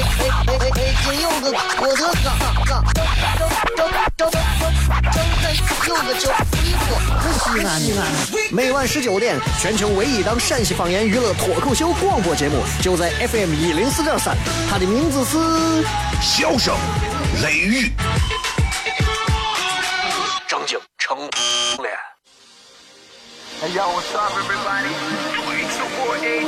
哎哎哎哎！金柚子，我的哥哥，张张张张张有个叫衣服，西安西安。每晚十九点，全球唯一档陕西方言娱乐脱口秀广播节目，就在 FM 一零四点三，它的名字是《笑声雷雨》，张景成脸。Hey yo, what's up, everybody? It's your boy A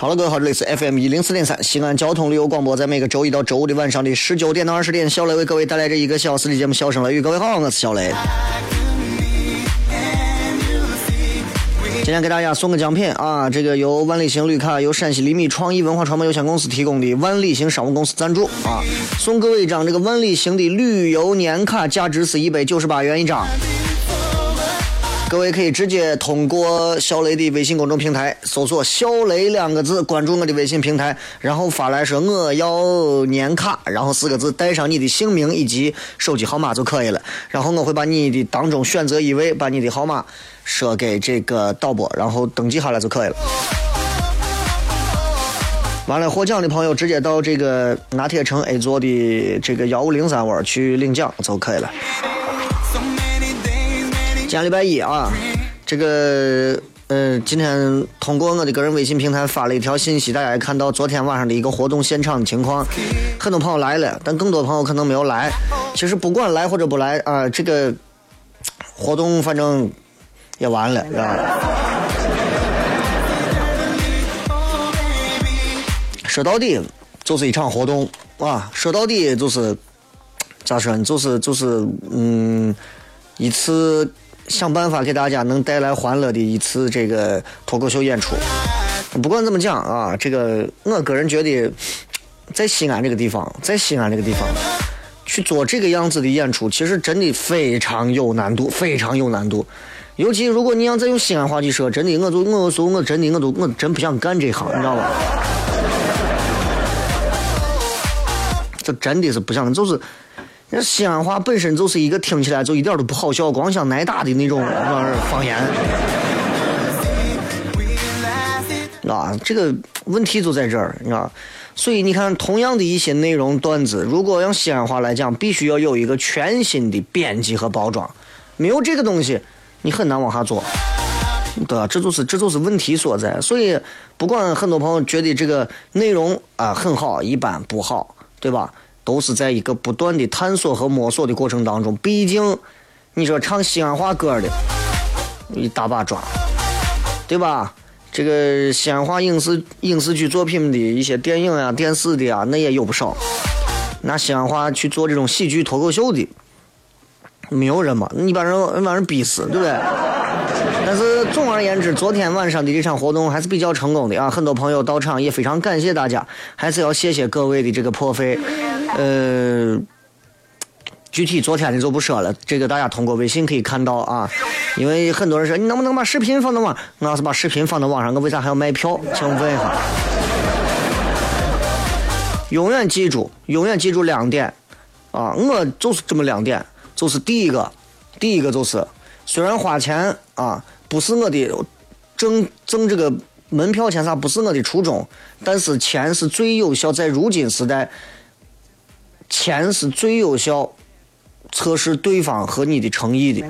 好了，各位好，这里是 FM 一零四点三西安交通旅游广播，在每个周一到周五的晚上的十九点到二十点，小雷为各位带来这一个小时的节目《笑声雷雨》。各位好，我是小雷。今天给大家送个奖品啊，这个由万里行绿卡、由陕西厘米创意文化传播有限公司提供的万里行商务公司赞助啊，送各位一张这个万里行的旅游年卡，价值是一百九十八元一张。各位可以直接通过小雷的微信公众平台搜索“小雷”两个字，关注我的微信平台，然后发来说我要年卡，然后四个字带上你的姓名以及手机号码就可以了。然后我会把你的当中选择一位，把你的号码说给这个导播，然后登记下来就可以了。完了，获奖的朋友直接到这个拿铁城 A 座的这个幺五零三窝去领奖就可以了。今天礼拜一啊，这个呃，今天通过我的个人微信平台发了一条信息，大家也看到昨天晚上的一个活动现场情况，很多朋友来了，但更多朋友可能没有来。其实不管来或者不来啊，这个活动反正也完了，是吧？说到底就是一场活动啊，说到底就是咋说呢？就是就是嗯，一次。想办法给大家能带来欢乐的一次这个脱口秀演出。不管怎么讲啊，这个我个人觉得，在西安这个地方，在西安这个地方去做这个样子的演出，其实真的非常有难度，非常有难度。尤其如果你要再用西安话去说，真的，我就我说我真的我都我真不想干这行，你知道吧？就真的是不想，就是。那西安话本身就是一个听起来就一点都不好笑、光想挨打的那种方言，啊，这个问题就在这儿，你知道？所以你看，同样的一些内容段子，如果用西安话来讲，必须要有一个全新的编辑和包装，没有这个东西，你很难往下做，对吧？这就是这就是问题所在。所以，不管很多朋友觉得这个内容啊很好、一般、不好，对吧？都是在一个不断的探索和摸索的过程当中。毕竟，你说唱西安话歌的一大把抓，对吧？这个西安话影视影视剧作品的一些电影啊、电视的啊，那也有不少。拿西安话去做这种喜剧脱口秀的，没有人嘛？你把人把人逼死，对不对？但是总而言之，昨天晚上的这场活动还是比较成功的啊！很多朋友到场，也非常感谢大家，还是要谢谢各位的这个破费。呃，具体昨天的就不说了，这个大家通过微信可以看到啊。因为很多人说你能不能把视频放到网？我要是把视频放到网上，我为啥还要卖票？请问一下。永远记住，永远记住两点啊！我就是这么两点，就是第一个，第一个就是。虽然花钱啊不是我的挣挣这个门票钱啥不是我的初衷，但是钱是最有效，在如今时代，钱是最有效测试对方和你的诚意的。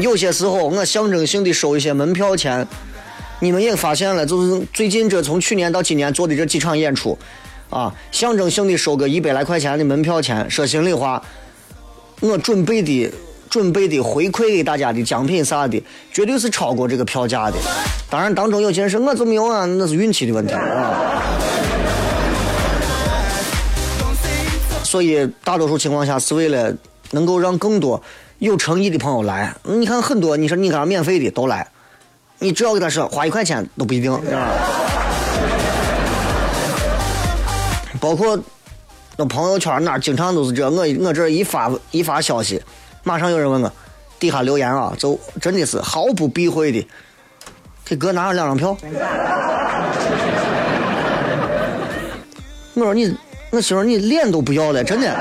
有些时候我象征性的收一些门票钱，你们也发现了，就是最近这从去年到今年做的这几场演出，啊，象征性的收个一百来块钱的门票钱，说心里话。我准备的准备的回馈给大家的奖品啥的，绝对是超过这个票价的。当然，当中有些人说我怎么有啊，那是运气的问题啊。所以，大多数情况下是为了能够让更多有诚意的朋友来。你看很多，你说你给他免费的都来，你只要给他说花一块钱都不一定，是吧？包括那朋友圈那经常都是这，我我这一发一发消息，马上有人问我，底下留言啊，就真的是毫不避讳的，给哥拿了两张票。我说你，我媳妇你脸都不要了，真的。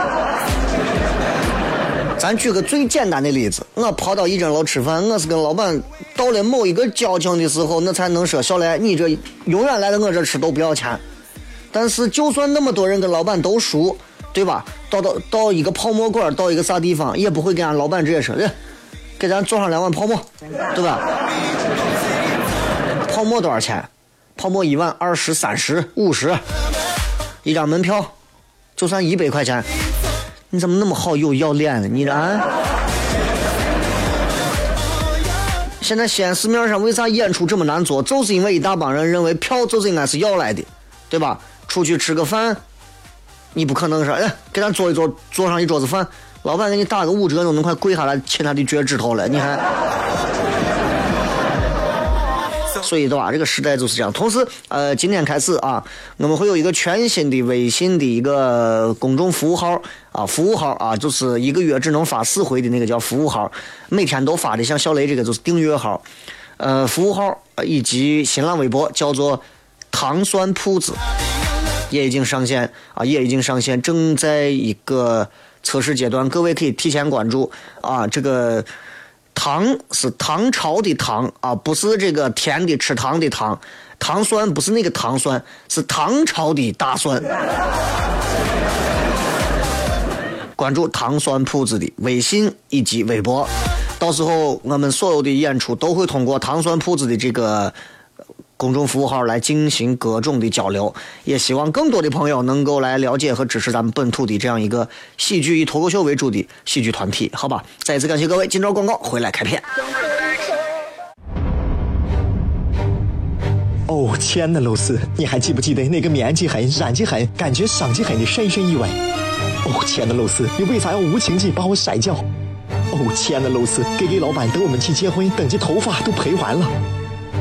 咱举个最简单的例子，我跑到一真楼吃饭，我是跟老板到了某一个交情的时候，那才能说小雷，你这永远来到我这吃都不要钱。但是，就算那么多人跟老板都熟，对吧？到到到一个泡沫馆，到一个啥地方，也不会跟俺老板直接说，哎，给咱做上两碗泡沫，对吧？泡沫多少钱？泡沫一碗二十三十五十，一张门票就算一百块钱，你怎么那么好有要脸呢？你这啊？现在西安市面上为啥演出这么难做？就是因为一大帮人认为票就是应该是要来的，对吧？出去吃个饭，你不可能说，哎，给咱做一桌，做上一桌子饭，老板给你打个五折，都能快跪下来亲他的脚趾头了，你看。所以的话，这个时代就是这样。同时，呃，今天开始啊，我们会有一个全新的微信的一个公众服务号啊，服务号啊，就是一个月只能发四回的那个叫服务号，每天都发的，像小雷这个就是订阅号，呃，服务号以及新浪微博叫做糖酸铺子。也已经上线啊，也已经上线，正在一个测试阶段，各位可以提前关注啊。这个糖是唐朝的糖啊，不是这个甜的吃糖的糖，糖酸不是那个糖酸，是唐朝的大蒜。关注糖酸铺子的微信以及微博，到时候我们所有的演出都会通过糖酸铺子的这个。公众服务号来进行各种的交流，也希望更多的朋友能够来了解和支持咱们本土的这样一个喜剧以脱口秀为主的喜剧团体，好吧？再次感谢各位，今朝广告回来开片。哦，亲爱的露丝，你还记不记得那个面积狠、染技狠、感觉伤及狠的深深意外？哦，亲爱的露丝，你为啥要无情地把我甩掉？哦，亲爱的露丝给给老板等我们去结婚，等这头发都赔完了。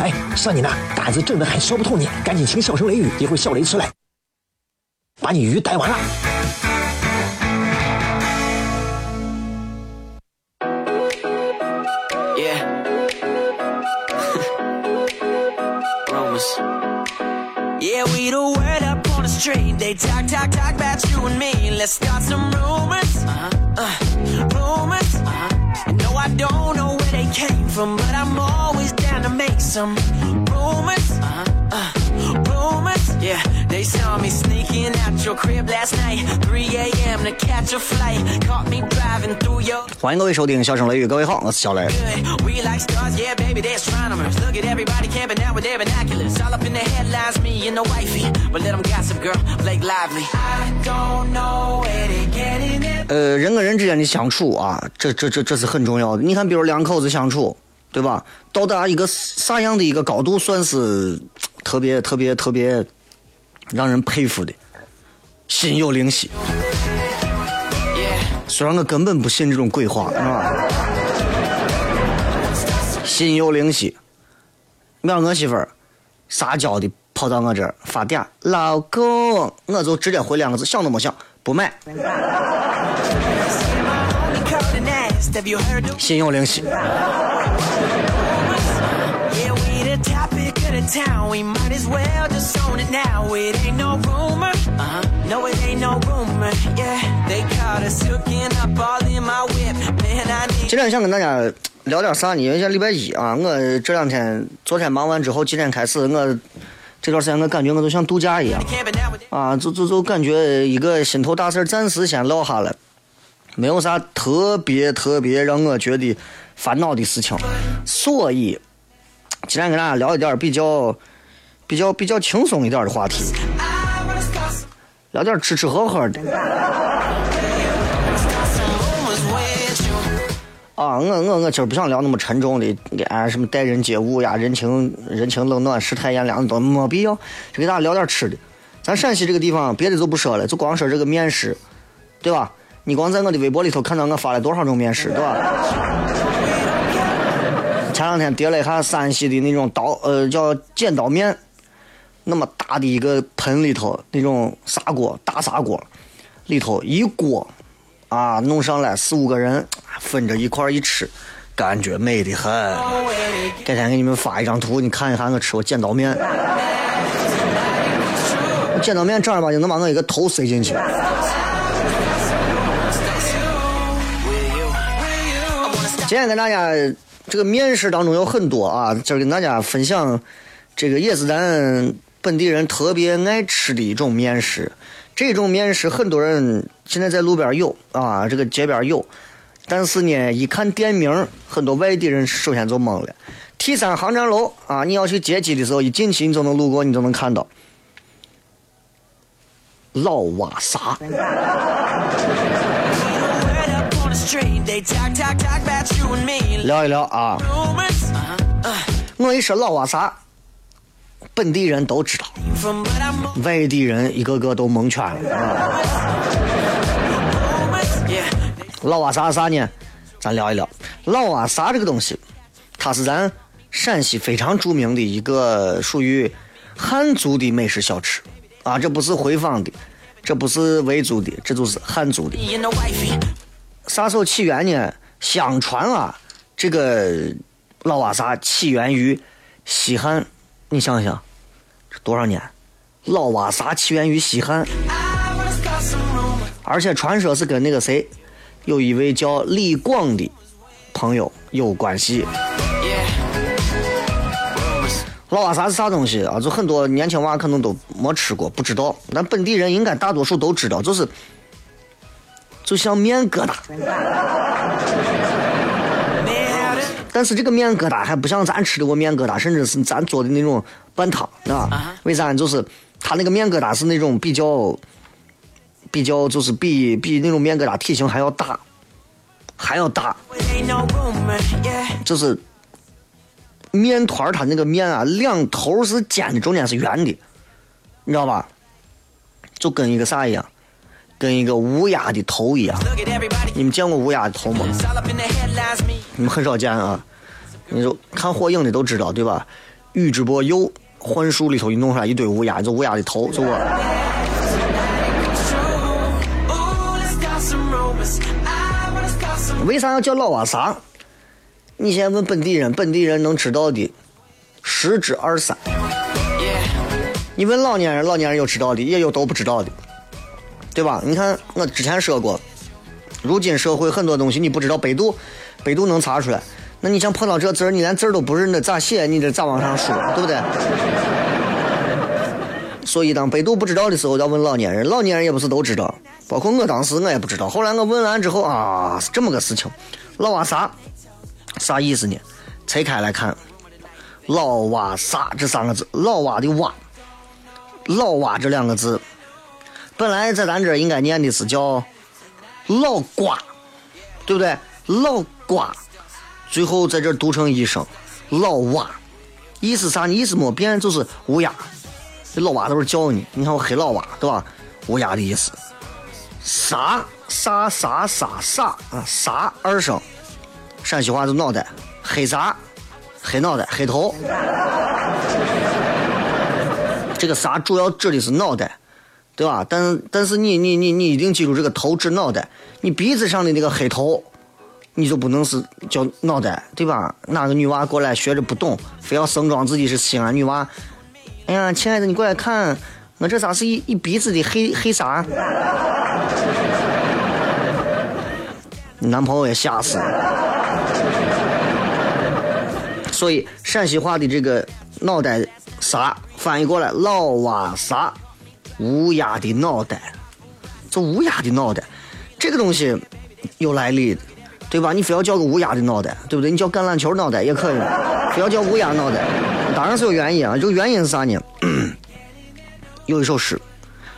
哎，算你那胆子正的很，说不透你，赶紧请笑声雷雨，一会儿笑雷出来，把你鱼逮完了。Yeah. Rumors. Yeah, we the word up on the street. They talk, talk, talk about you and me. Let's start some rumors. Rumors. Uh-huh. No, I don't know where they came from, but I'm always down to make some rumors. Uh-huh. Uh, rumors. Yeah, they saw me sneaking out your crib last night. 3 a.m. to catch a flight. Caught me driving through your 欢迎各位收听《笑声雷雨》，各位好，我是小雷。We like stars, yeah, baby, they're astronomers. Look at everybody camping out with their binoculars. All up in the headlines, me and the wifey. But let them gossip, girl, Blake Lively. I don't know where they getting it. 呃，人跟人之间的相处啊，这这这这是很重要的。你看，比如两口子相处，对吧？到达一个啥样的一个高度，算是特别特别特别让人佩服的，心有灵犀。虽然我根本不信这种鬼话，是吧？心有灵犀。你看我媳妇儿撒娇的跑到我这儿发嗲，老公，我就直接回两个字，想都没想，不买。心有灵犀。今天想跟大家聊点啥呢？因为像礼拜一啊，我这两天昨天忙完之后，今天开始，我这段时间我感觉我都像度假一样啊，就就就感觉一个心头大事暂时先落下了，没有啥特别特别让我觉得烦恼的事情，所以今天跟大家聊一点比较比较比较轻松一点的话题，聊点吃吃喝喝的。啊，我我我今儿不想聊那么沉重的，哎，什么待人接物呀，人情人情冷暖，世态炎凉都没必要，就给大家聊点吃的。咱陕西这个地方，别的就不说了，就光说这个面食，对吧？你光在我的微博里头看到我发了多少种面食，对吧？前两天叠了一下山西的那种刀，呃，叫剪刀面，那么大的一个盆里头，那种砂锅，大砂锅，里头一锅啊，弄上来四五个人分着一块儿一吃，感觉美得很。改天给你们发一张图，你看一看我吃过剪刀面。剪刀面正儿八经能把我一个头塞进去。今天跟大家这个面食当中有很多啊，今儿跟大家分享这个也是咱本地人特别爱吃的一种面食。这种面食很多人现在在路边有啊，这个街边有，但是呢，一看店名，很多外地人首先就懵了。T 三航站楼啊，你要去接机的时候，一进去你就能路过，你就能看到老瓦萨。聊一聊啊。Uh, 我一说老瓦萨，本地人都知道。外地人一个个都蒙圈了。啊老瓦萨是啥呢？咱聊一聊。老瓦萨这个东西，它是咱陕西非常著名的一个属于汉族的美食小吃。啊，这不是回坊的，这不是维族的，这就是汉族的。啥时候起源呢？相传啊，这个老瓦萨起源于西汉，你想想，这多少年？老瓦萨起源于西汉，而且传说是跟那个谁，有一位叫李广的朋友有关系。老瓦萨是啥东西啊？就很多年轻娃可能都没吃过，不知道。但本地人应该大多数都知道，就是就像面疙瘩，但是这个面疙瘩还不像咱吃的过面疙瘩，甚至是咱做的那种拌汤，啊？为啥？就是它那个面疙瘩是那种比较比较，就是比比那种面疙瘩体型还要大，还要大。就是面团儿它那个面啊，两头是尖的，中间是圆的，你知道吧？就跟一个啥一样，跟一个乌鸦的头一样。你们见过乌鸦的头吗？你们很少见啊。你就看火影的都知道，对吧？宇智波鼬幻术里头一弄出来一堆乌鸦，就乌鸦的头，就我。为啥要叫老瓦萨？你现在问本地人，本地人能知道的十之二三。你问老年人，老年人有知道的，也有都不知道的，对吧？你看我之前说过，如今社会很多东西你不知道，百度，百度能查出来。那你像碰到这字儿，你连字儿都不认得，咋写？你这咋往上说，对不对？所以当百度不知道的时候，要问老年人，老年人也不是都知道，包括我当时我也不知道。后来我问完之后啊，是这么个事情，老瓦萨啥意思呢？拆开来看，老瓦萨这三个字，老瓦的瓦。老蛙这两个字，本来在咱这应该念的是叫老瓜，对不对？老瓜，最后在这读成一声老蛙，意思啥呢？意思没变，就是乌鸦。这老蛙都是叫你，你看我黑老蛙，对吧？乌鸦的意思。啥啥啥啥啥啊？啥二声，陕西话就脑袋，黑啥？黑脑袋，黑头。这个啥主要指的是脑袋，对吧？但但是你你你你一定记住，这个头指脑袋，你鼻子上的那个黑头，你就不能是叫脑袋，对吧？哪个女娃过来学着不懂，非要盛装自己是西安女娃，哎呀，亲爱的，你过来看，我这咋是一一鼻子的黑黑啥？你男朋友也吓死了。所以陕西话的这个脑袋啥翻译过来，老蛙啥，乌鸦的脑袋，这乌鸦的脑袋，这个东西有来历，对吧？你非要叫个乌鸦的脑袋，对不对？你叫橄榄球脑袋也可以，非要叫乌鸦脑袋，当然是有原因啊。这个原因是啥呢？有一首诗，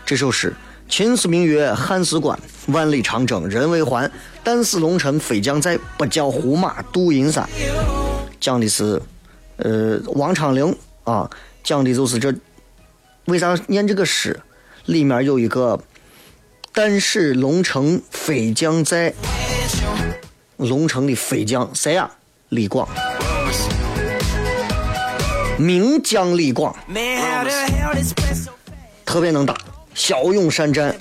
这首诗“秦时明月汉时关，万里长征人未还。但使龙城飞将在，不教胡马度阴山。”讲的是，呃，王昌龄啊，讲的就是这。为啥念这个诗？里面有一个“但使龙城飞将在”，龙城的飞将谁呀？李广，名将李广，特别能打，骁勇善战。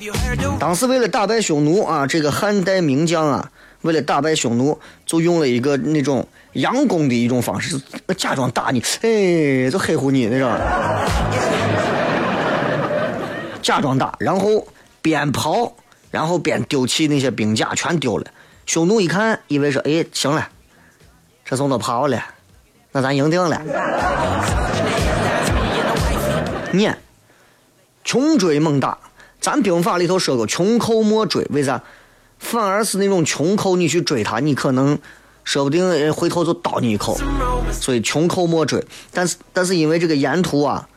当时为了打败匈奴啊，这个汉代名将啊，为了打败匈奴，就用了一个那种。佯攻的一种方式，假装打你，哎，就黑乎你那种，假装打，然后边跑，然后边丢弃那些兵甲，全丢了。匈奴一看，以为说，哎，行了，这怂都跑了，那咱赢定了。念，穷追猛打，咱兵法里头说过，穷寇莫追，为啥？反而是那种穷寇，你去追他，你可能。说不定人回头就刀你一口，所以穷寇莫追。但是，但是因为这个沿途啊，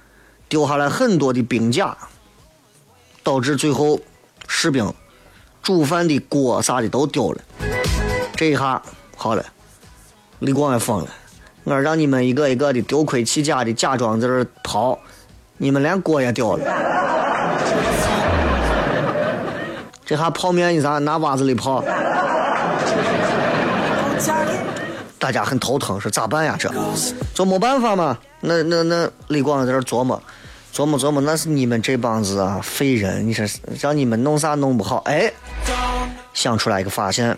丢下来很多的兵甲，导致最后士兵煮饭的锅啥的都丢了。这一下好了，李广也疯了，我让你们一个一个的丢盔弃甲的假装在这逃，你们连锅也丢了。这下泡面你咋拿袜子里泡？大家很头疼，说咋办呀？这就没办法嘛。那那那李广在这琢磨，琢磨琢磨，那是你们这帮子啊废人，你说让你们弄啥弄不好？哎，想出来一个发现，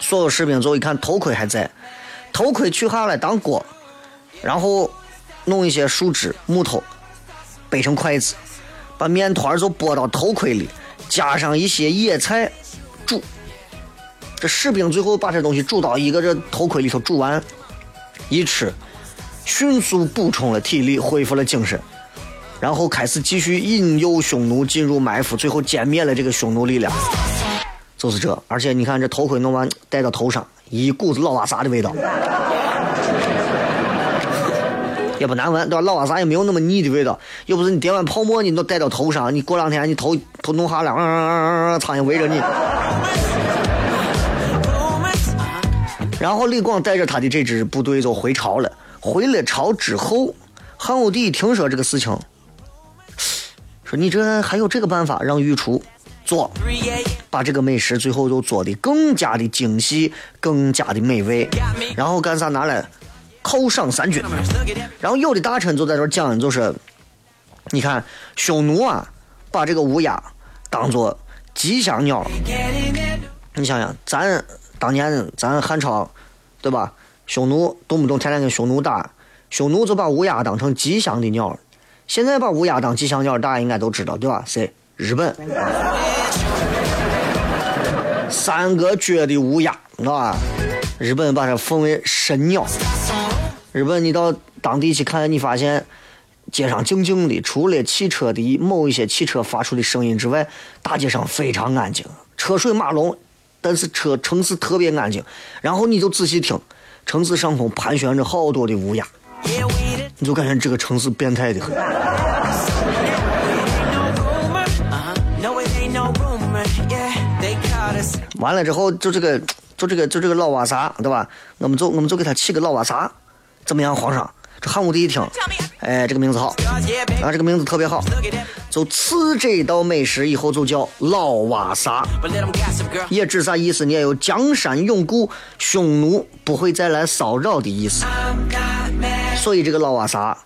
所有士兵最后一看头盔还在，头盔取下来当锅，然后弄一些树枝木头掰成筷子，把面团就拨到头盔里，加上一些野菜煮。这士兵最后把这东西煮到一个这头盔里头煮完，一吃，迅速补充了体力，恢复了精神，然后开始继续引诱匈奴进入埋伏，最后歼灭了这个匈奴力量。就是这，而且你看这头盔弄完戴到头上，一股子老瓦萨的味道，也不难闻，对吧？老瓦萨也没有那么腻的味道。又不是你叠完泡沫，你都戴到头上，你过两天你头头弄哈了，苍蝇围着你。然后李广带着他的这支部队就回朝了。回了朝之后，汉武帝听说这个事情，说你这还有这个办法，让御厨做，把这个美食最后都做的更加的精细，更加的美味。然后干啥拿来犒赏三军。然后有的大臣就在这讲，就是你看匈奴啊，把这个乌鸦当做吉祥鸟。你想想，咱。当年咱汉朝，对吧？匈奴动不动天天跟匈奴打，匈奴就把乌鸦当成吉祥的鸟现在把乌鸦当吉祥鸟，大家应该都知道，对吧？谁？日本。三个脚的乌鸦，啊？日本把它奉为神鸟。日本，你到当地去看，你发现街上静静的，除了汽车的某一些汽车发出的声音之外，大街上非常安静，车水马龙。但是车城市特别安静，然后你就仔细听，城市上空盘旋着好多的乌鸦，你就感觉这个城市变态的很。完了之后，就这个，就这个，就这个老瓦萨，对吧？我们就我们就给他起个老瓦萨，怎么样，皇上？这汉武帝一听，哎，这个名字好，啊，这个名字特别好，就赐这道美食以后就叫老瓦萨，也指啥意思？你也有江山永固，匈奴不会再来骚扰的意思。所以这个老瓦萨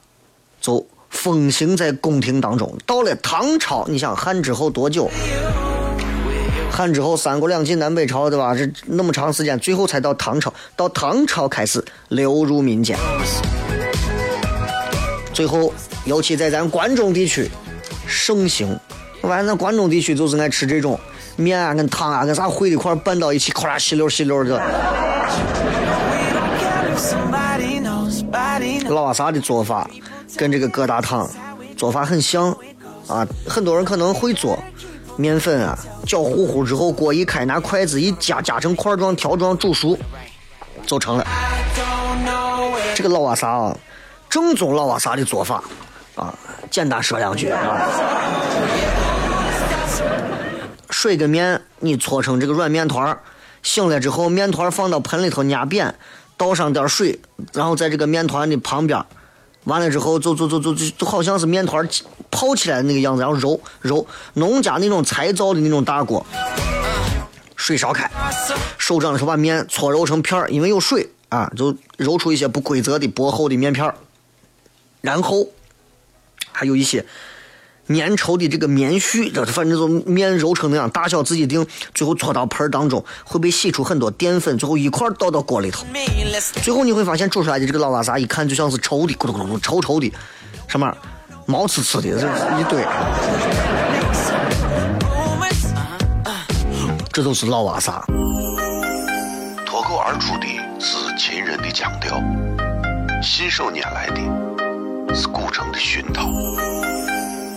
就风行在宫廷当中。到了唐朝，你想汉之后多久？汉之后三国两晋南北朝，对吧？这那么长时间，最后才到唐朝。到唐朝开始流入民间。最后，尤其在咱关中地区盛行。完，咱关中地区就是爱吃这种面啊跟汤啊跟啥烩一块拌到一起，咔啦吸溜吸溜的。老瓦萨的做法跟这个疙瘩汤做法很像啊，很多人可能会做。面粉啊，搅糊糊之后，锅一开，拿筷子一夹，夹成块状、条状，煮熟就成了。这个老瓦萨啊，正宗老瓦萨的做法啊，简单说两句啊。水跟面你搓成这个软面团，醒了之后，面团放到盆里头压扁，倒上点水，然后在这个面团的旁边，完了之后就就就就就就好像是面团泡起来的那个样子，然后揉揉。农家那种柴灶的那种大锅，水烧开，手掌的时候把面搓揉成片儿，因为有水啊，就揉出一些不规则的薄厚的面片儿，然后还有一些。粘稠的这个棉絮，这反正就面揉成那样，大小自己定。最后搓到盆当中，会被洗出很多淀粉，最后一块倒到锅里头。最后你会发现煮出来的这个老瓦萨，一看就像是稠的，咕噜咕噜咕稠稠的，什么毛刺刺的，这是一堆，这都是老瓦萨。脱口而出的是秦人的腔调，信手拈来的是古城的熏陶，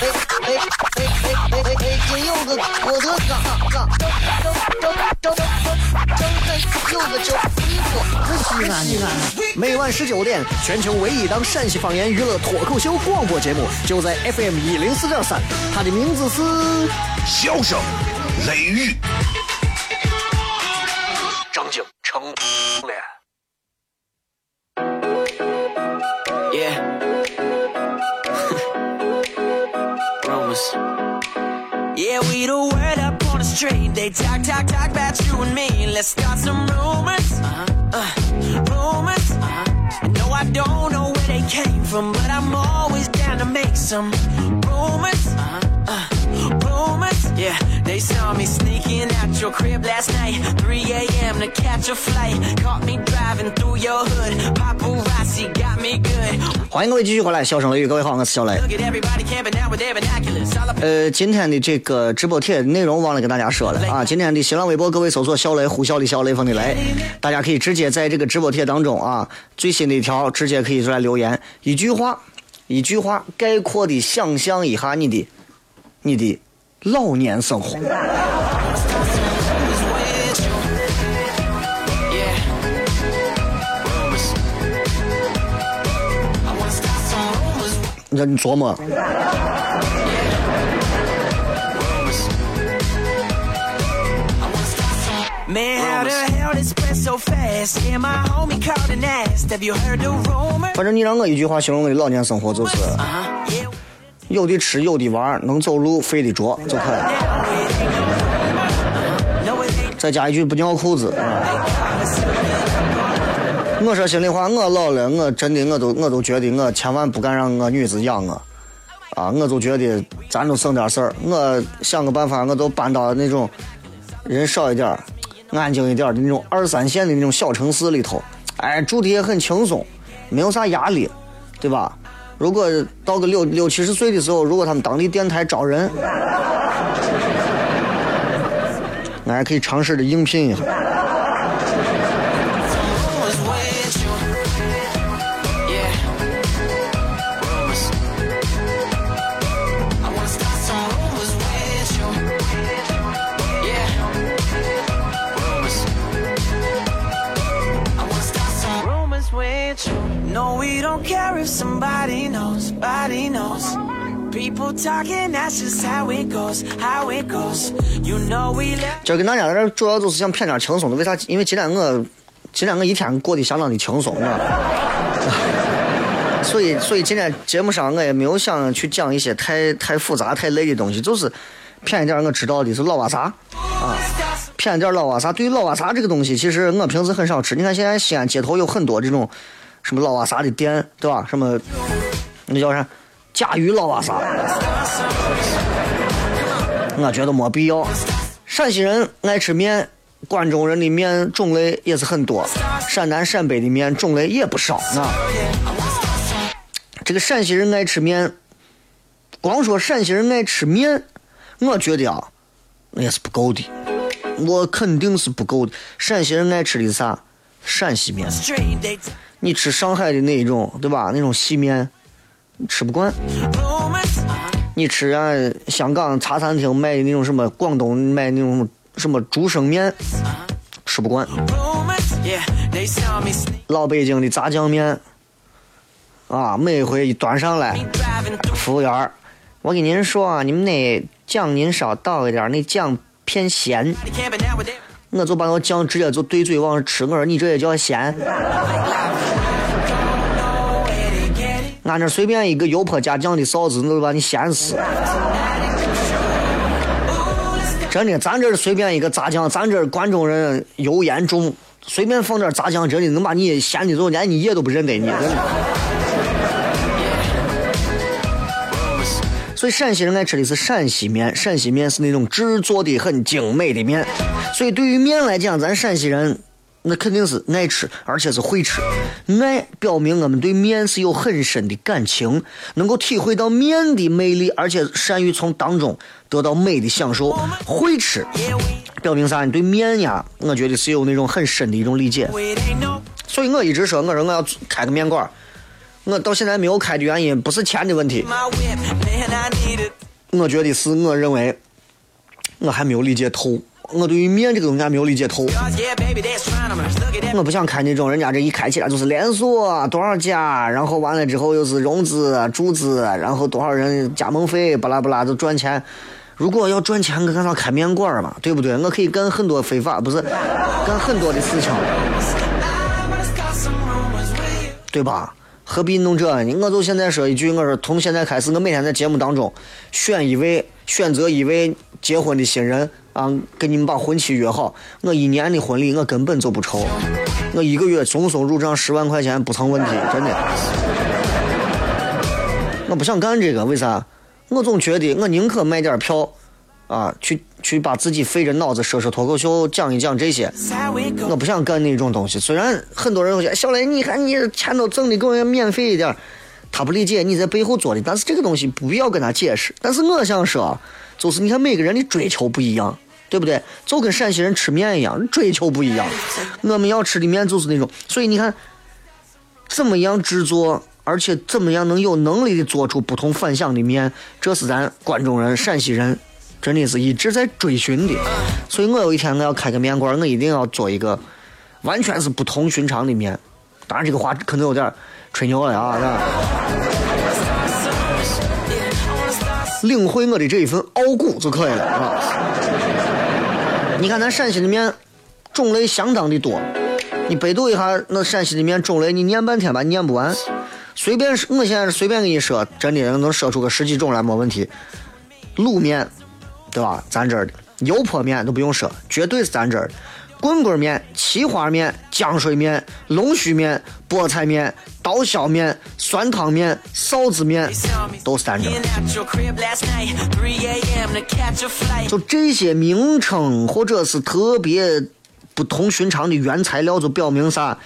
哎哎哎哎哎哎，今有个我的嘎嘎，张张张张张张有个叫你我西安西安。每晚十九点，全球唯一档陕西方言娱乐脱口秀广播节目，就在 FM 一零四点三，它的名字是。笑声、雷雨，street. They talk, talk, talk about you and me. Let's start some rumors. Uh-huh. Uh, rumors. Uh-huh. No, I don't know where they came from, but I'm always down to make some rumors. Uh-huh. Uh, rumors. Yeah, Saw me sneaking your crib last night, a.m. to catch a flight. Caught me driving through your hood. Paparazzi got me good. 欢迎各位继续回来，笑声雷雨，各位好，我是小雷。呃，今天的这个直播贴内容忘了跟大家说了啊。今天的新浪微博，各位搜索“小雷呼啸的笑雷锋的雷”，大家可以直接在这个直播贴当中啊，最新的一条直接可以出来留言，一句话，一句话概括的想象一下你的，你的老年生活。让你琢磨。反正你让我一句话形容我的老年生活就是。有的吃，有的玩，能走路，飞得着就可以。再加一句不尿裤子。我说心里话，我老了，我真的我都我都觉得我千万不敢让我女子养我，啊，我就觉得咱都省点事儿，我想个办法，我都搬到那种人少一点、安静一点的那种二三线的那种小城市里头，哎，住的也很轻松，没有啥压力，对吧？如果到个六六七十岁的时候，如果他们当地电台招人，俺还可以尝试着应聘一下。We don't care if somebody knows, body knows. People talking, that's just how it goes, how it goes. You know we left. 今儿跟大家在这儿主要就是想骗点轻松的，为啥？因为今天我今天我一天过得相当的轻松，啊？所以所以今天节目上我也没有想去讲一些太太复杂太累的东西，就是骗一点我知道的是老瓦萨啊，骗一点老瓦萨。对于老瓦萨这个东西，其实我平时很少吃。你看现在西安街头有很多这种什么老瓦萨的店，对吧？什么那叫啥？甲鱼老瓦萨，我觉得没必要。陕西人爱吃面，关中人的面种类也是很多，陕南、陕北的面种类也不少啊。这个陕西人爱吃面，光说陕西人爱吃面，我觉得啊，那也是不够的。我肯定是不够的。陕西人爱吃的是啥？陕西面。你吃上海的那一种，对吧？那种细面，吃不惯。你吃啊，香港茶餐厅卖的那种什么，广东卖那种什么竹升面，吃不惯。老北京的炸酱面，啊，每回一端上来，服务员，我跟您说啊，你们那酱您稍倒一点，那酱偏咸。我就把那酱直接就对嘴往上吃，我说你这也叫咸？俺这随便一个油泼加酱的臊子，那都把你咸死。真的，咱这随便一个炸酱，咱这关中人油盐重，随便放点炸酱，真的能把你咸的都连你爷都不认得你。真的。所以陕西人爱吃的是陕西面，陕西面是那种制作的很精美的面。所以对于面来讲，咱陕西人那肯定是爱吃，而且是会吃。爱表明我们对面是有很深的感情，能够体会到面的魅力，而且善于从当中得到美的享受。会吃，表明啥？你对面呀，我觉得是有那种很深的一种理解。所以我一直说，我说我要开个面馆。我到现在没有开的原因不是钱的问题，我觉得是我认为我还没有理解透，我对于面这个东西还没有理解透。我不想开那种人家这一开起来就是连锁多少家，然后完了之后又是融资注资，然后多少人加盟费巴拉巴拉就赚钱。如果要赚钱，我干啥开面馆嘛？对不对？我可以干很多非法，不是干很多的事情，对吧？何必弄这呢？我就现在说一句，我说从现在开始，我每天在节目当中选一位，选择一位结婚的新人啊，给你们把婚期约好。我一年的婚礼我根本就不愁，我一个月松松入账十万块钱不成问题，真的。我不想干这个，为啥？我总觉得我宁可卖点票。啊，去去把自己费着脑子说说脱口秀，讲一讲这些，我不想干那种东西。虽然很多人会说小雷，你看你钱都挣的给我免费一点，他不理解你在背后做的，但是这个东西不必要跟他解释。但是我想说，就是你看每个人的追求不一样，对不对？就跟陕西人吃面一样，追求不一样。我们要吃的面就是那种，所以你看，怎么样制作，而且怎么样能有能力的做出不同反响的面，这是咱关中人、陕西人。真的是一直在追寻的，所以我有一天我要开个面馆，我一定要做一个完全是不同寻常的面。当然这个话可能有点吹牛了啊！领会我的这一份傲骨就可以了啊！你看咱陕西的面种类相当的多，你百度一下那陕西的面种类，你念半天吧念不完。随便我现在随便给你说，真的能说出个十几种来没问题。卤面。对吧？咱这儿的油泼面都不用说，绝对是咱这儿的棍棍面、奇花面、浆水面、龙须面、菠菜面、刀削面、酸汤面、臊子面，都是咱这儿。就这些名称或者是特别不同寻常的原材料，就表明啥？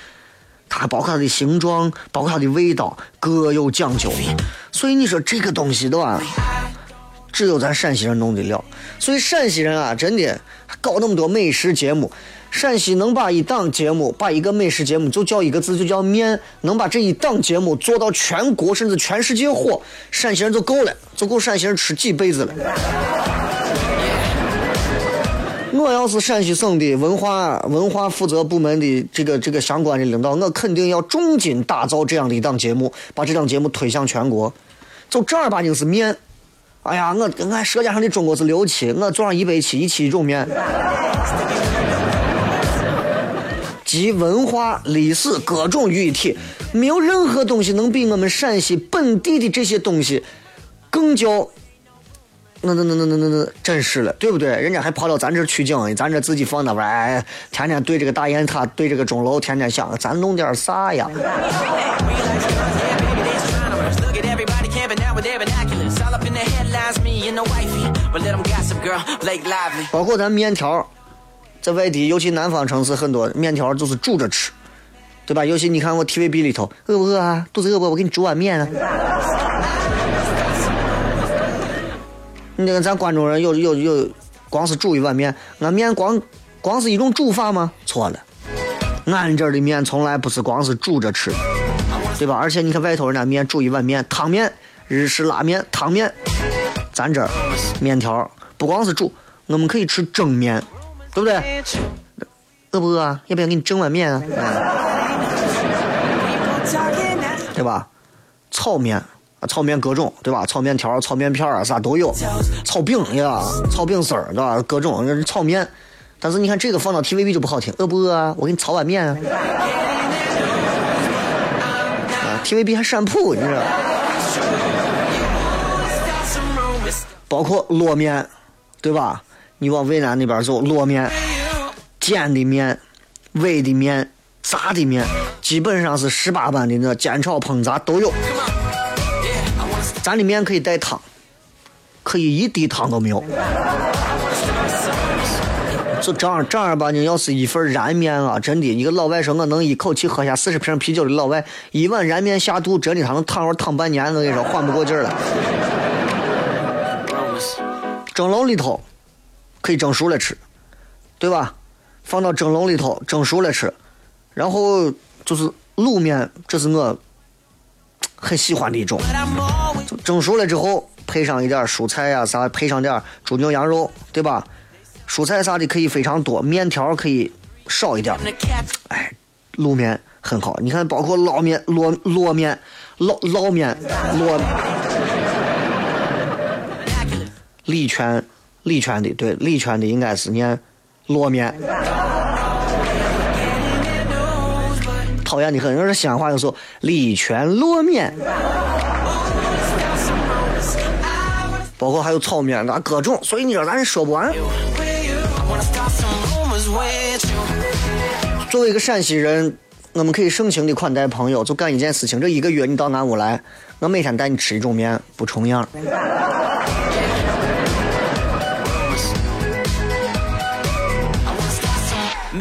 它包括它的形状，包括它的味道，各有讲究。所以你说这个东西的话。只有咱陕西人弄得了，所以陕西人啊，真的搞那么多美食节目。陕西能把一档节目，把一个美食节目就叫一个字，就叫面，能把这一档节目做到全国甚至全世界火，陕西人就够了，就够陕西人吃几辈子了。我要是陕西省的文化文化负责部门的这个这个相关的领导，我肯定要重金打造这样的一档节目，把这档节目推向全国。就正儿八经是面。哎呀，我跟俺舌尖上的中国是六七，我做上一百七，一七一种面，集文化、历史各种于一体，没有任何东西能比我们陕西本地的这些东西更叫那那那那那那那真实了，对不对？人家还跑到咱这取景，咱这自己放那玩儿，天天对这个大雁塔，对这个钟楼，天天想咱弄点啥呀？包括咱面条，在外地，尤其南方城市，很多面条就是煮着吃，对吧？尤其你看我 TVB 里头，饿不饿啊？肚子饿不？我给你煮碗面啊。你这个咱关中人有有有，光是煮一碗面，俺面光光是一种煮法吗？错了，俺这儿的面从来不是光是煮着吃，对吧？而且你看外头人家面煮一碗面，汤面、日式拉面、汤面，咱这儿面条不光是煮，我们可以吃蒸面，对不对？饿不饿啊？要不要给你蒸碗面啊？对吧？炒面啊，炒面各种，对吧？炒面条、炒面片啊，啥都有。炒饼呀，炒饼丝儿，对吧？各种炒面。但是你看这个放到 TVB 就不好听，饿不饿啊？我给你炒碗面啊。啊，TVB 还闪谱，你知道？包括烙面，对吧？你往渭南那边走，烙面、煎的面、煨的面、炸的面，基本上是十八般的那煎炒烹炸都有。咱的面可以带汤，可以一滴汤都没有。就正儿正儿八经，要是一份燃面啊，真的，一个老外说我能一口气喝下四十瓶啤酒的老外，一碗燃面下肚，真的他能躺会躺半年，我跟你说，缓不过劲儿来。蒸笼里头可以蒸熟了吃，对吧？放到蒸笼里头蒸熟了吃，然后就是卤面，这是我很喜欢的一种。蒸熟了之后，配上一点蔬菜呀、啥，配上点猪牛羊肉，对吧？蔬菜啥的可以非常多，面条可以少一点。哎，卤面很好，你看，包括捞面、烙烙面、捞捞面、烙。礼泉，礼泉的对，礼泉的应该是念烙面。讨厌的很，要是西安话就说礼泉烙面。包括还有炒面，那各种，所以你说咱说不完。作为一个陕西人，我们可以盛情的款待朋友，就干一件事情。这一个月你到俺屋来，我每天带你吃一种面，不重样。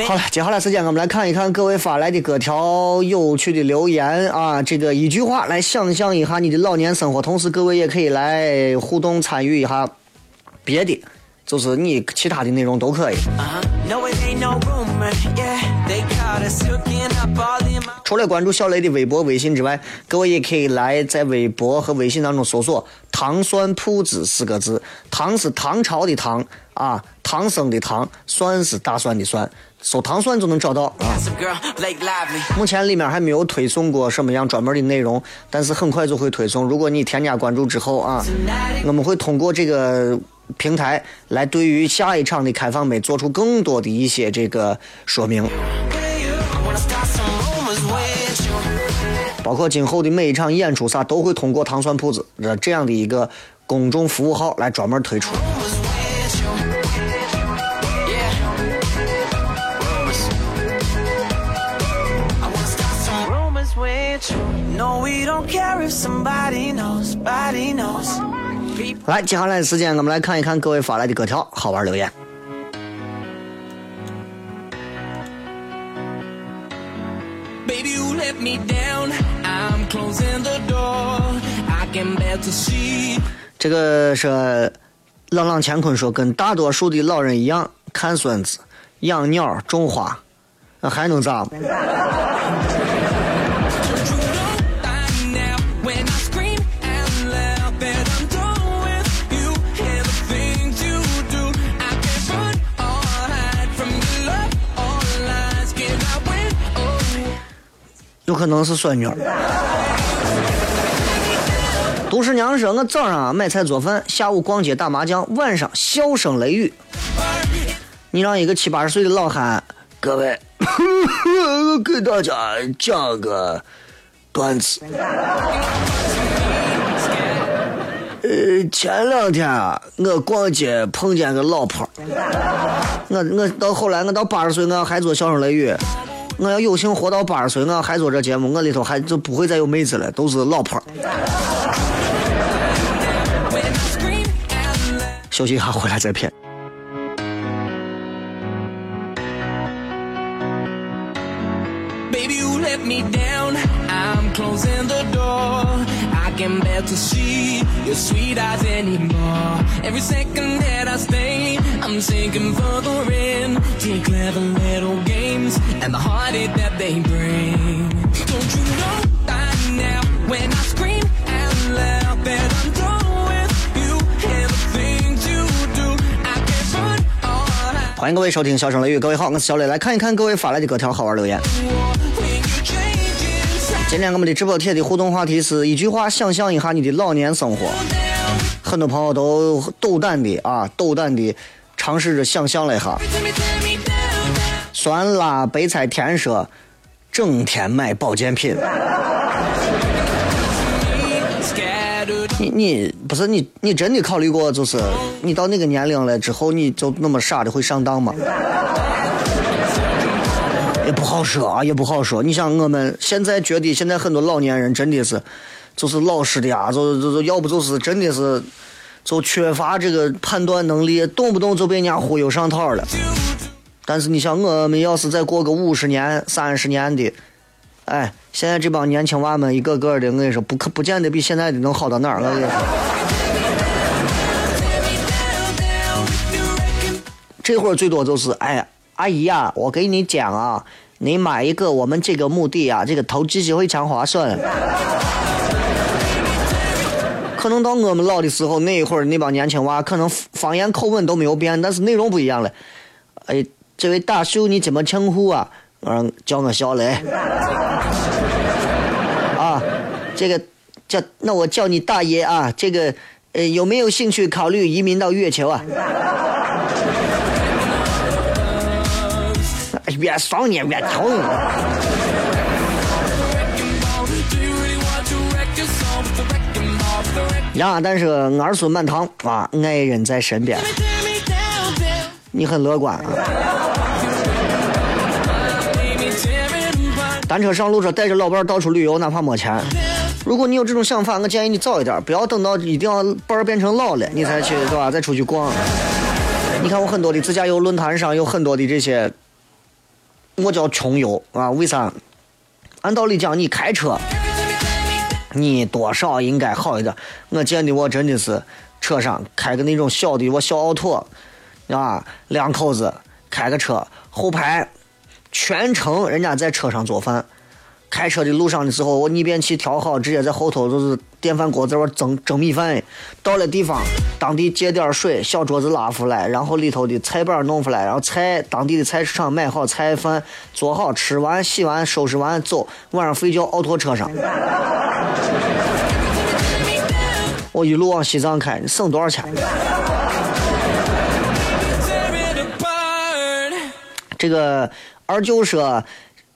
好了，接下来时间我们来看一看各位发来的各条有趣的留言啊。这个一句话来想象一下你的老年生活，同时各位也可以来互动参与一下别的，就是你其他的内容都可以。除了关注小雷的微博、微信之外，各位也可以来在微博和微信当中搜索“糖蒜铺子”四个字。糖是唐朝的唐啊，唐僧的唐，蒜是大蒜的蒜。搜糖蒜就能找到啊。目前里面还没有推送过什么样专门的内容，但是很快就会推送。如果你添加关注之后啊，我们会通过这个平台来对于下一场的开放杯做出更多的一些这个说明，包括今后的每一场演出啥都会通过糖蒜铺子这样的一个公众服务号来专门推出。来，接下来的时间，我们来看一看各位发来的各条好玩留言。这个是朗朗乾坤说，跟大多数的老人一样，看孙子、养鸟、种花，那还能咋？有可能是孙女儿。杜十娘说：“我早上买菜做饭，下午逛街打麻将，晚上笑声雷雨。你让一个七八十岁的老汉，各位，给大家讲个段子。呃，前两天啊，我逛街碰见个老婆，我我到后来我到八十岁，我还做笑声雷雨。”我要有幸活到八十岁，我还做这节目，我里头还就不会再有妹子了，都是老婆。休息一下，回来再骗。Baby, you let me down. I'm closing the door. Can bear to see your sweet eyes anymore. Every second that I stay, I'm sinking further in. To your clever little games and the heartache that they bring. Don't you know by now when I scream out loud that I'm done with you and the things you do, I can't run or hide. 欢迎各位收听《笑声雷雨》，各位好，我是小磊，来看一看各位发来的各条好玩留言。今天我们的直播贴的互动话题是一句话，想象一下你的老年生活。很多朋友都斗胆的啊，斗胆的尝试着想象了一下，酸辣白菜田说，整天买保健品。你你不是你你真的考虑过，就是你到那个年龄了之后，你就那么傻的会上当吗？也不好说啊，也不好说。你想，我们现在觉得现在很多老年人真的是，就是老实的啊，就就就要不就是真的是，就缺乏这个判断能力，动不动就被人家忽悠上套了。但是你想，我们要是再过个五十年、三十年的，哎，现在这帮年轻娃们一个个的，我跟你说，不可不见得比现在的能好到哪儿。我跟你说，这会儿最多就是，哎，阿姨呀、我给你讲啊，你买一个我们这个墓地啊，这个投资是非常划算。可能到我们老的时候，那一会儿那帮年轻娃可能方言口吻都没有变，但是内容不一样了。哎，这位大叔你怎么称呼啊？嗯，叫我小雷。啊，这个叫那我叫你大爷啊。这个呃，有没有兴趣考虑移民到月球啊？越爽你越疼。呀，但是儿孙满堂啊，爱人在身边，你很乐观啊。单车上路说带着老伴到处旅游，哪怕没钱。如果你有这种想法，我建议你早一点，不要等到一定要伴变成老了，你才去对吧？再出去逛。你看我很多的自驾游论坛上有很多的这些我叫穷游啊，为啥？按道理讲，你开车，你多少应该好一点。我见的我真的是车上开个那种小的我小奥拓，啊，两口子开个车，后排全程人家在车上做饭。开车的路上的时候，我逆变器调好，直接在后头就是电饭锅在那蒸蒸米饭。到了地方，当地接点水，小桌子拉出来，然后里头的菜板弄出来，然后菜当地的菜市场买好菜饭，做好吃完洗完收拾完走，晚上睡觉奥拓车上。我一路往西藏开，你省多少钱？这个二舅说，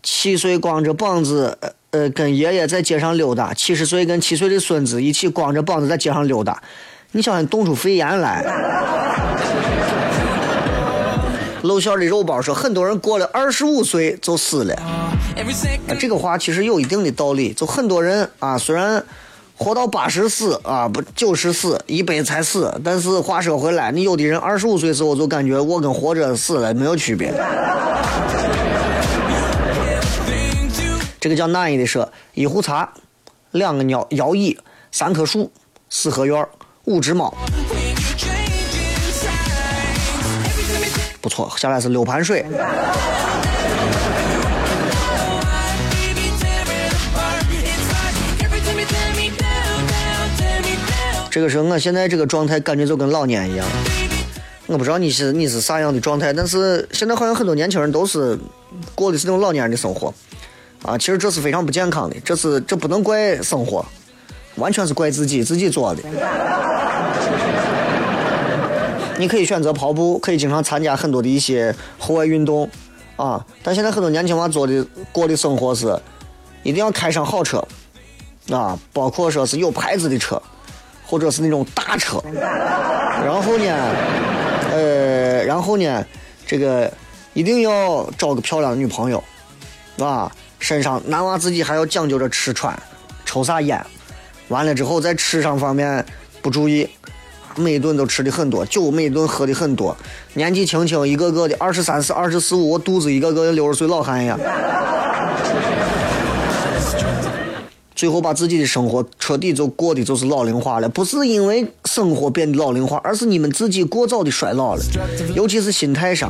七岁光着膀子，呃，跟爷爷在街上溜达；七十岁跟七岁的孙子一起光着膀子在街上溜达。你想想，冻出肺炎来。露馅的肉包说，很多人过了二十五岁就死了。这个话其实有一定的道理。就很多人啊，虽然活到八十死啊，不九十死，一百才死，但是话说回来，你有的人二十五岁时候就感觉我跟活着死了没有区别。这个叫南一的说，一壶茶，两个鸟摇椅，三棵树，四合院，五只猫。不错，下来是六盘水。这个时候，我现在这个状态感觉就跟老年一样。我不知道你是你是啥样的状态，但是现在好像很多年轻人都是过的是那种老年人的生活。啊，其实这是非常不健康的，这是这不能怪生活，完全是怪自己自己做的。你可以选择跑步，可以经常参加很多的一些户外运动，啊，但现在很多年轻娃做的过的生活是，一定要开上好车，啊，包括说是有牌子的车，或者是那种大车，然后呢，呃，然后呢，这个一定要找个漂亮的女朋友，啊，身上男娃自己还要讲究着吃穿，抽啥烟，完了之后在吃上方面不注意，每一顿都吃的很多，酒每一顿喝的很多，年纪轻轻一个个的二十三四、二十四五，我肚子一个个六十岁老汉呀。最后把自己的生活彻底就过的就是老龄化了，不是因为生活变得老龄化，而是你们自己过早的衰老了，尤其是心态上，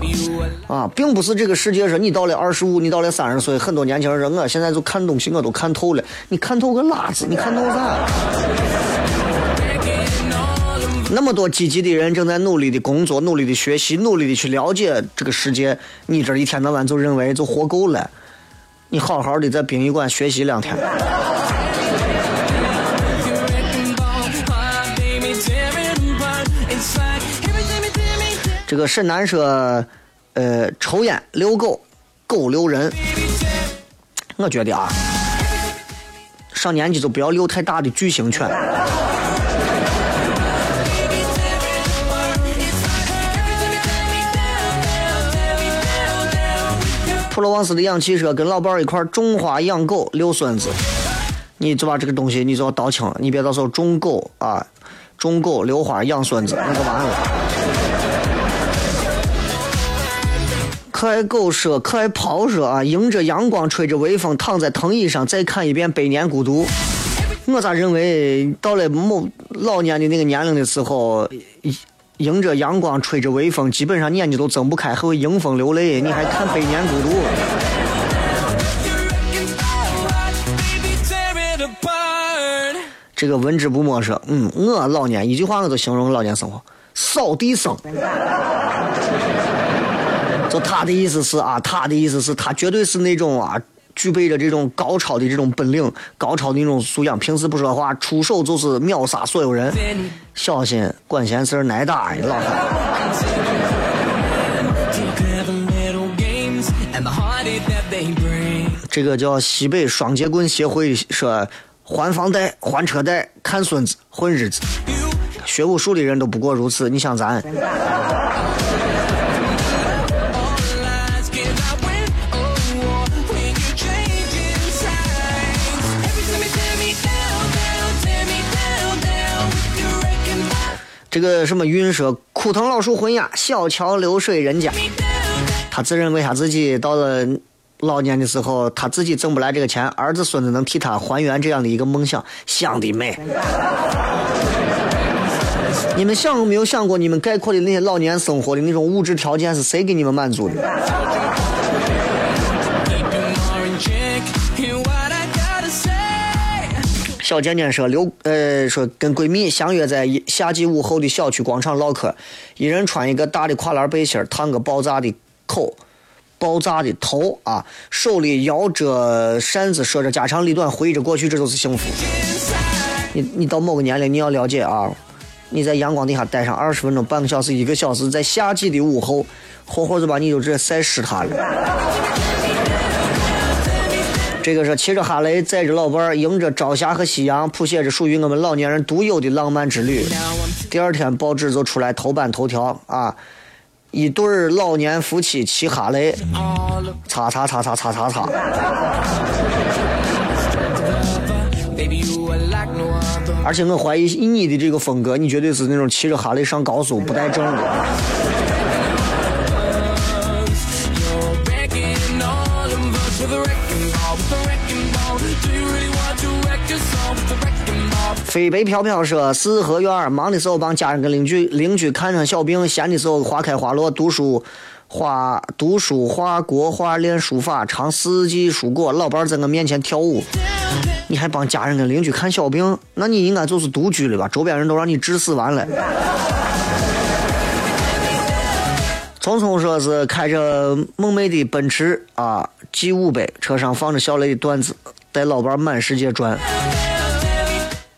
啊，并不是这个世界上你到了二十五，你到了三十岁，很多年轻人，我现在就看东西我都看透了，你看透个拉子，你看透啥？那么多积极的人正在努力的工作，努力的学习，努力的去了解这个世界，你这一天到晚就认为就活够了，你好好的在殡仪馆学习两天。这个沈南说，呃，抽烟、遛狗、狗遛人。我觉得啊，上年纪就不要遛太大的巨型犬。普罗旺斯的氧气车跟老伴儿一块儿种花养狗遛孙子，你就把这个东西你就要倒清，你别到时候种狗啊，种狗遛花养孙子那就完了。可爱狗说，可爱袍说啊，迎着阳光，吹着微风，躺在藤椅上，再看一遍《百年孤独》。我咋认为到了某老年的那个年龄的时候，迎着阳光，吹着微风，基本上眼睛都睁不开，还会迎风流泪，你还看《百年孤独》？这个文之不墨说，嗯，我老年一句话我就形容老年生活：扫地僧。他的意思是啊，他的意思是，他绝对是那种啊，具备着这种高超的这种本领、高超的那种素养。平时不说话，出手就是秒杀所有人。小心管闲事挨打呀，老汉。这个叫西北双节棍协会说，还房贷、还车贷、看孙子、混日子，学武术的人都不过如此。你想咱？这个什么云说枯藤老树昏鸦，小桥流水人家。他自认为他自己到了老年的时候，他自己挣不来这个钱，儿子孙子能替他还原这样的一个梦想，想的美。你们想没有想过，你们概括的那些老年生活的那种物质条件是谁给你们满足的？小贱贱说：“刘呃，说跟闺蜜相约在夏季午后的小区广场唠嗑，一人穿一个大的跨栏背心，烫个爆炸的口，爆炸的头啊，手里摇着扇子，说着家长里短，回忆着过去，这就是幸福。你你到某个年龄，你要了解啊，你在阳光底下待上二十分钟、半个小时、一个小时，在夏季的午后，活活就把你就直接晒湿塌了。”这个是骑着哈雷，载着老伴儿，迎着朝霞和夕阳，谱写着属于我们老年人独有的浪漫之旅。第二天报纸就出来头版头条啊，一对儿老年夫妻骑哈雷，擦擦擦擦擦擦擦。而且我怀疑以你的这个风格，你绝对是那种骑着哈雷上高速不带证的。飞北飘飘说：四合院忙的时候帮家人跟邻居邻居看上小病，闲的时候花开花落，读书画读书画国画练书法，尝四季蔬果。老伴儿在我面前跳舞，你还帮家人跟邻居看小病？那你应该就是独居了吧？周边人都让你治死完了。聪聪说是开着梦寐的奔驰啊，G 五百，车上放着小雷的段子，带老伴儿满世界转。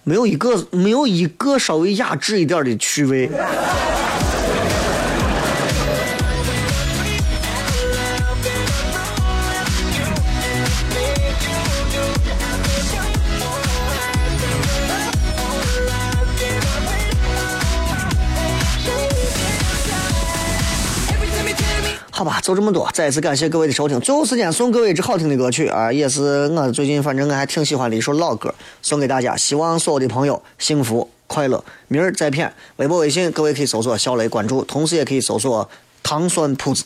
没有一个，没有一个稍微雅致一点的趣味。好吧，就这么多。再次感谢各位的收听。最后时间送各位一支好听的歌曲啊，也是我最近反正我还挺喜欢的一首老歌，送给大家。希望所有的朋友幸福快乐。明儿再片，微博、微信各位可以搜索“小雷”关注，同时也可以搜索“糖蒜铺子”。